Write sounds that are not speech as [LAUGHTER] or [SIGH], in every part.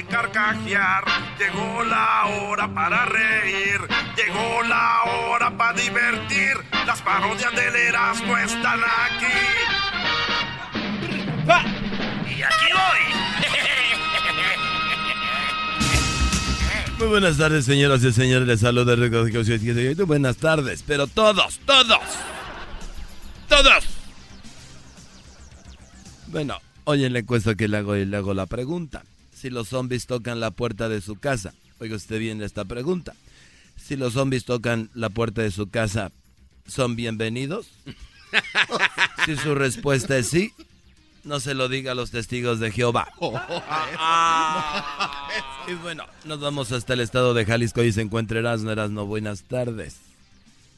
De carcajear, llegó la hora para reír, llegó la hora para divertir. Las parodias del Erasmo están aquí. Y aquí voy. Muy buenas tardes, señoras y señores. Les saluda Rico Buenas tardes, pero todos, todos, todos. Bueno, Oye, en la encuesta que le hago, le hago la pregunta. Si los zombies tocan la puerta de su casa, oiga usted bien esta pregunta. Si los zombies tocan la puerta de su casa, ¿son bienvenidos? [LAUGHS] si su respuesta es sí, no se lo diga a los testigos de Jehová. [LAUGHS] y bueno, nos vamos hasta el estado de Jalisco y se encuentra Erasmo Erasmo. Buenas tardes.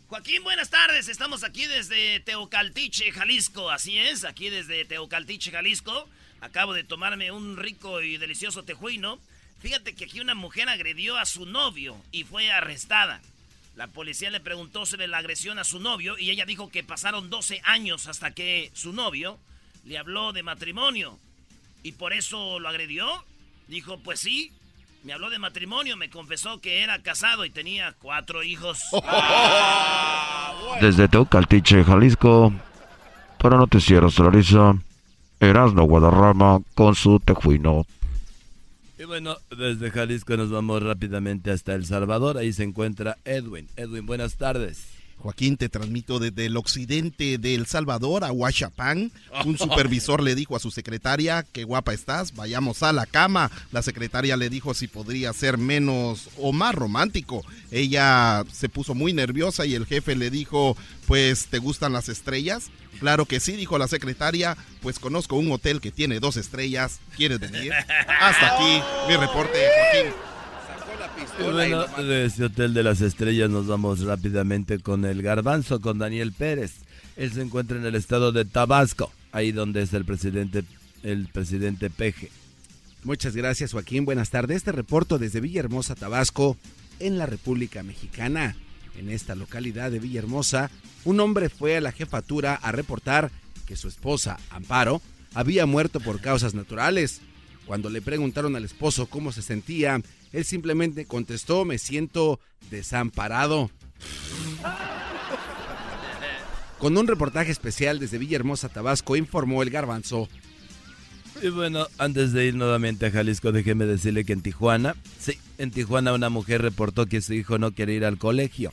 Joaquín, buenas tardes. Estamos aquí desde Teocaltiche, Jalisco. Así es, aquí desde Teocaltiche, Jalisco. Acabo de tomarme un rico y delicioso tejuino. Fíjate que aquí una mujer agredió a su novio y fue arrestada. La policía le preguntó sobre la agresión a su novio y ella dijo que pasaron 12 años hasta que su novio le habló de matrimonio. ¿Y por eso lo agredió? Dijo, pues sí, me habló de matrimonio, me confesó que era casado y tenía cuatro hijos. [LAUGHS] Desde Teucaltiche, Jalisco, para Noticiero Solariza, Erasmo Guadarrama con su tejuino. Y bueno, desde Jalisco nos vamos rápidamente hasta El Salvador. Ahí se encuentra Edwin. Edwin, buenas tardes. Joaquín, te transmito desde el occidente de El Salvador a Huachapán. Un supervisor le dijo a su secretaria, qué guapa estás, vayamos a la cama. La secretaria le dijo si podría ser menos o más romántico. Ella se puso muy nerviosa y el jefe le dijo, pues, ¿te gustan las estrellas? Claro que sí, dijo la secretaria, pues conozco un hotel que tiene dos estrellas. ¿Quieres venir? Hasta aquí mi reporte, Joaquín bueno, de ese Hotel de las Estrellas nos vamos rápidamente con el garbanzo, con Daniel Pérez. Él se encuentra en el estado de Tabasco, ahí donde es el presidente, el presidente Peje. Muchas gracias Joaquín, buenas tardes. Este reporto desde Villahermosa, Tabasco, en la República Mexicana. En esta localidad de Villahermosa, un hombre fue a la jefatura a reportar que su esposa, Amparo, había muerto por causas naturales. Cuando le preguntaron al esposo cómo se sentía, él simplemente contestó, me siento desamparado. Con un reportaje especial desde Villahermosa, Tabasco, informó el garbanzo. Y bueno, antes de ir nuevamente a Jalisco, déjeme decirle que en Tijuana, sí, en Tijuana una mujer reportó que su hijo no quiere ir al colegio.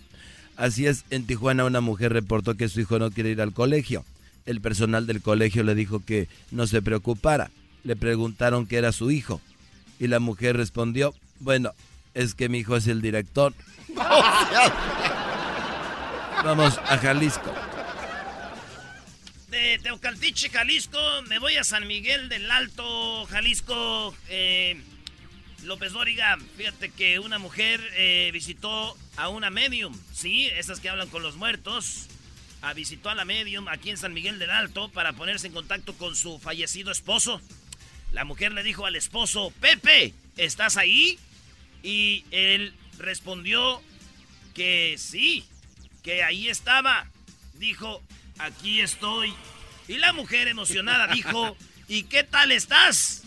Así es, en Tijuana una mujer reportó que su hijo no quiere ir al colegio. El personal del colegio le dijo que no se preocupara. Le preguntaron qué era su hijo. Y la mujer respondió, bueno, es que mi hijo es el director. [LAUGHS] Vamos a Jalisco. De Teocaltiche, Jalisco, me voy a San Miguel del Alto, Jalisco. Eh, López Dóriga, fíjate que una mujer eh, visitó a una medium, sí, esas que hablan con los muertos. A, visitó a la medium aquí en San Miguel del Alto para ponerse en contacto con su fallecido esposo. La mujer le dijo al esposo, Pepe, ¿estás ahí? Y él respondió que sí, que ahí estaba. Dijo, aquí estoy. Y la mujer emocionada [LAUGHS] dijo, ¿y qué tal estás?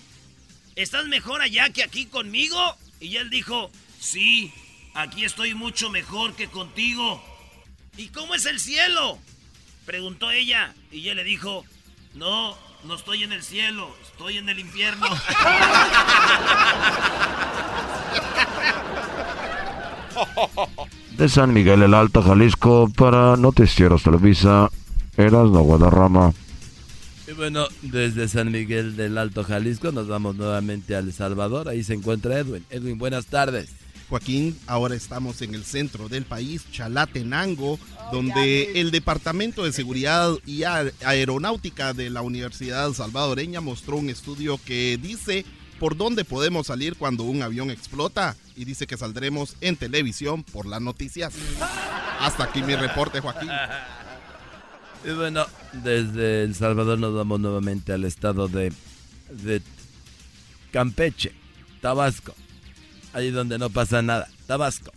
¿Estás mejor allá que aquí conmigo? Y él dijo, sí, aquí estoy mucho mejor que contigo. ¿Y cómo es el cielo? Preguntó ella y ella le dijo, no, no estoy en el cielo, estoy en el infierno. De San Miguel el Alto, Jalisco, para Noticieros Televisa, Erasno Guadarrama. Y bueno, desde San Miguel del Alto Jalisco nos vamos nuevamente a El Salvador. Ahí se encuentra Edwin. Edwin, buenas tardes. Joaquín, ahora estamos en el centro del país, Chalatenango, donde el Departamento de Seguridad y Aeronáutica de la Universidad Salvadoreña mostró un estudio que dice por dónde podemos salir cuando un avión explota y dice que saldremos en televisión por las noticias. Hasta aquí mi reporte, Joaquín. Y bueno, desde El Salvador nos vamos nuevamente al estado de, de Campeche, Tabasco. Ahí donde no pasa nada. Tabasco.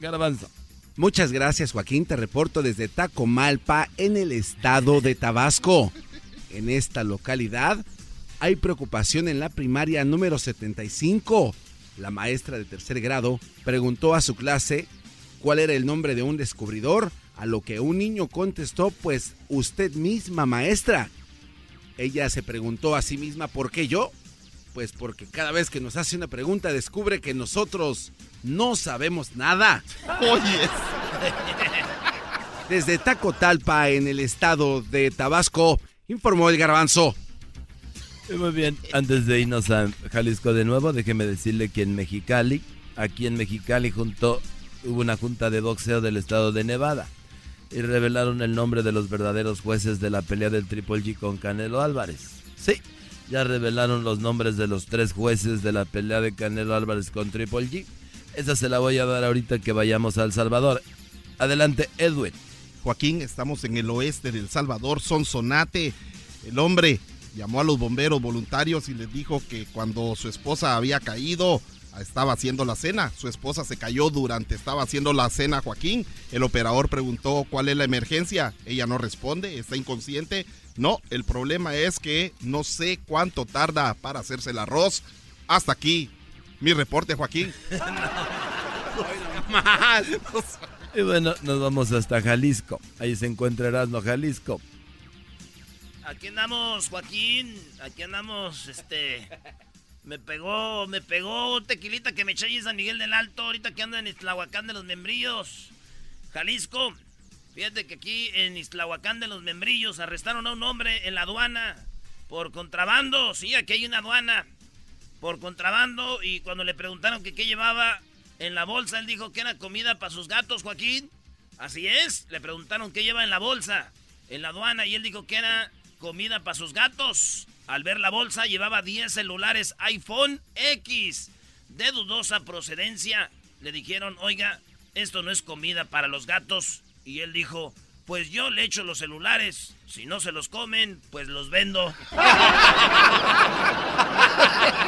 Garbanzo. Muchas gracias, Joaquín. Te reporto desde Tacomalpa, en el estado de Tabasco. En esta localidad hay preocupación en la primaria número 75. La maestra de tercer grado preguntó a su clase cuál era el nombre de un descubridor, a lo que un niño contestó, pues usted misma, maestra. Ella se preguntó a sí misma, ¿por qué yo? Pues porque cada vez que nos hace una pregunta descubre que nosotros no sabemos nada. [LAUGHS] Oye. [LAUGHS] Desde Tacotalpa, en el estado de Tabasco, informó el garbanzo. Muy bien, antes de irnos a Jalisco de nuevo, déjeme decirle que en Mexicali, aquí en Mexicali junto, hubo una junta de boxeo del estado de Nevada y revelaron el nombre de los verdaderos jueces de la pelea del Triple G con Canelo Álvarez. Sí, ya revelaron los nombres de los tres jueces de la pelea de Canelo Álvarez con Triple G. Esa se la voy a dar ahorita que vayamos a El Salvador. Adelante, Edwin. Joaquín, estamos en el oeste del Salvador, Sonsonate. El hombre llamó a los bomberos voluntarios y les dijo que cuando su esposa había caído, estaba haciendo la cena. Su esposa se cayó durante estaba haciendo la cena, Joaquín. El operador preguntó cuál es la emergencia. Ella no responde, está inconsciente. No, el problema es que no sé cuánto tarda para hacerse el arroz. Hasta aquí, mi reporte, Joaquín. [LAUGHS] y bueno, nos vamos hasta Jalisco. Ahí se encuentra Erasmo Jalisco. Aquí andamos, Joaquín. Aquí andamos, este. Me pegó, me pegó tequilita que me eché en San Miguel del Alto. Ahorita que ando en Islahuacán de los Membrillos, Jalisco. Fíjate que aquí en Islahuacán de los Membrillos arrestaron a un hombre en la aduana por contrabando. Sí, aquí hay una aduana por contrabando. Y cuando le preguntaron qué llevaba en la bolsa, él dijo que era comida para sus gatos, Joaquín. Así es, le preguntaron qué lleva en la bolsa, en la aduana, y él dijo que era comida para sus gatos. Al ver la bolsa, llevaba 10 celulares iPhone X de dudosa procedencia. Le dijeron, oiga, esto no es comida para los gatos. Y él dijo, pues yo le echo los celulares. Si no se los comen, pues los vendo. [LAUGHS]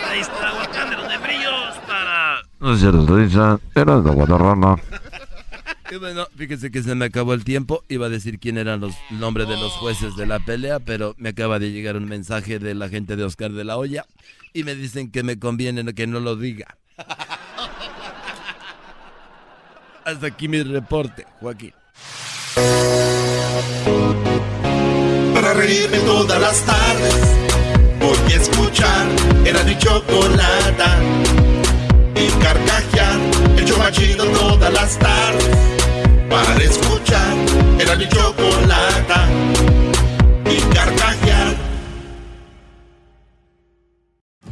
Ahí está de los de brillos para... No se los risa, era de Guadarrama. Y bueno, fíjese que se me acabó el tiempo. Iba a decir quién eran los nombres de los jueces de la pelea, pero me acaba de llegar un mensaje de la gente de Oscar de la Hoya y me dicen que me conviene que no lo diga. [LAUGHS] Hasta aquí mi reporte, Joaquín. Para reírme todas las tardes, voy a escuchar. Era mi chocolata y carcajear. El chomachido todas las tardes. Para escuchar. Era mi chocolata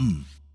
come.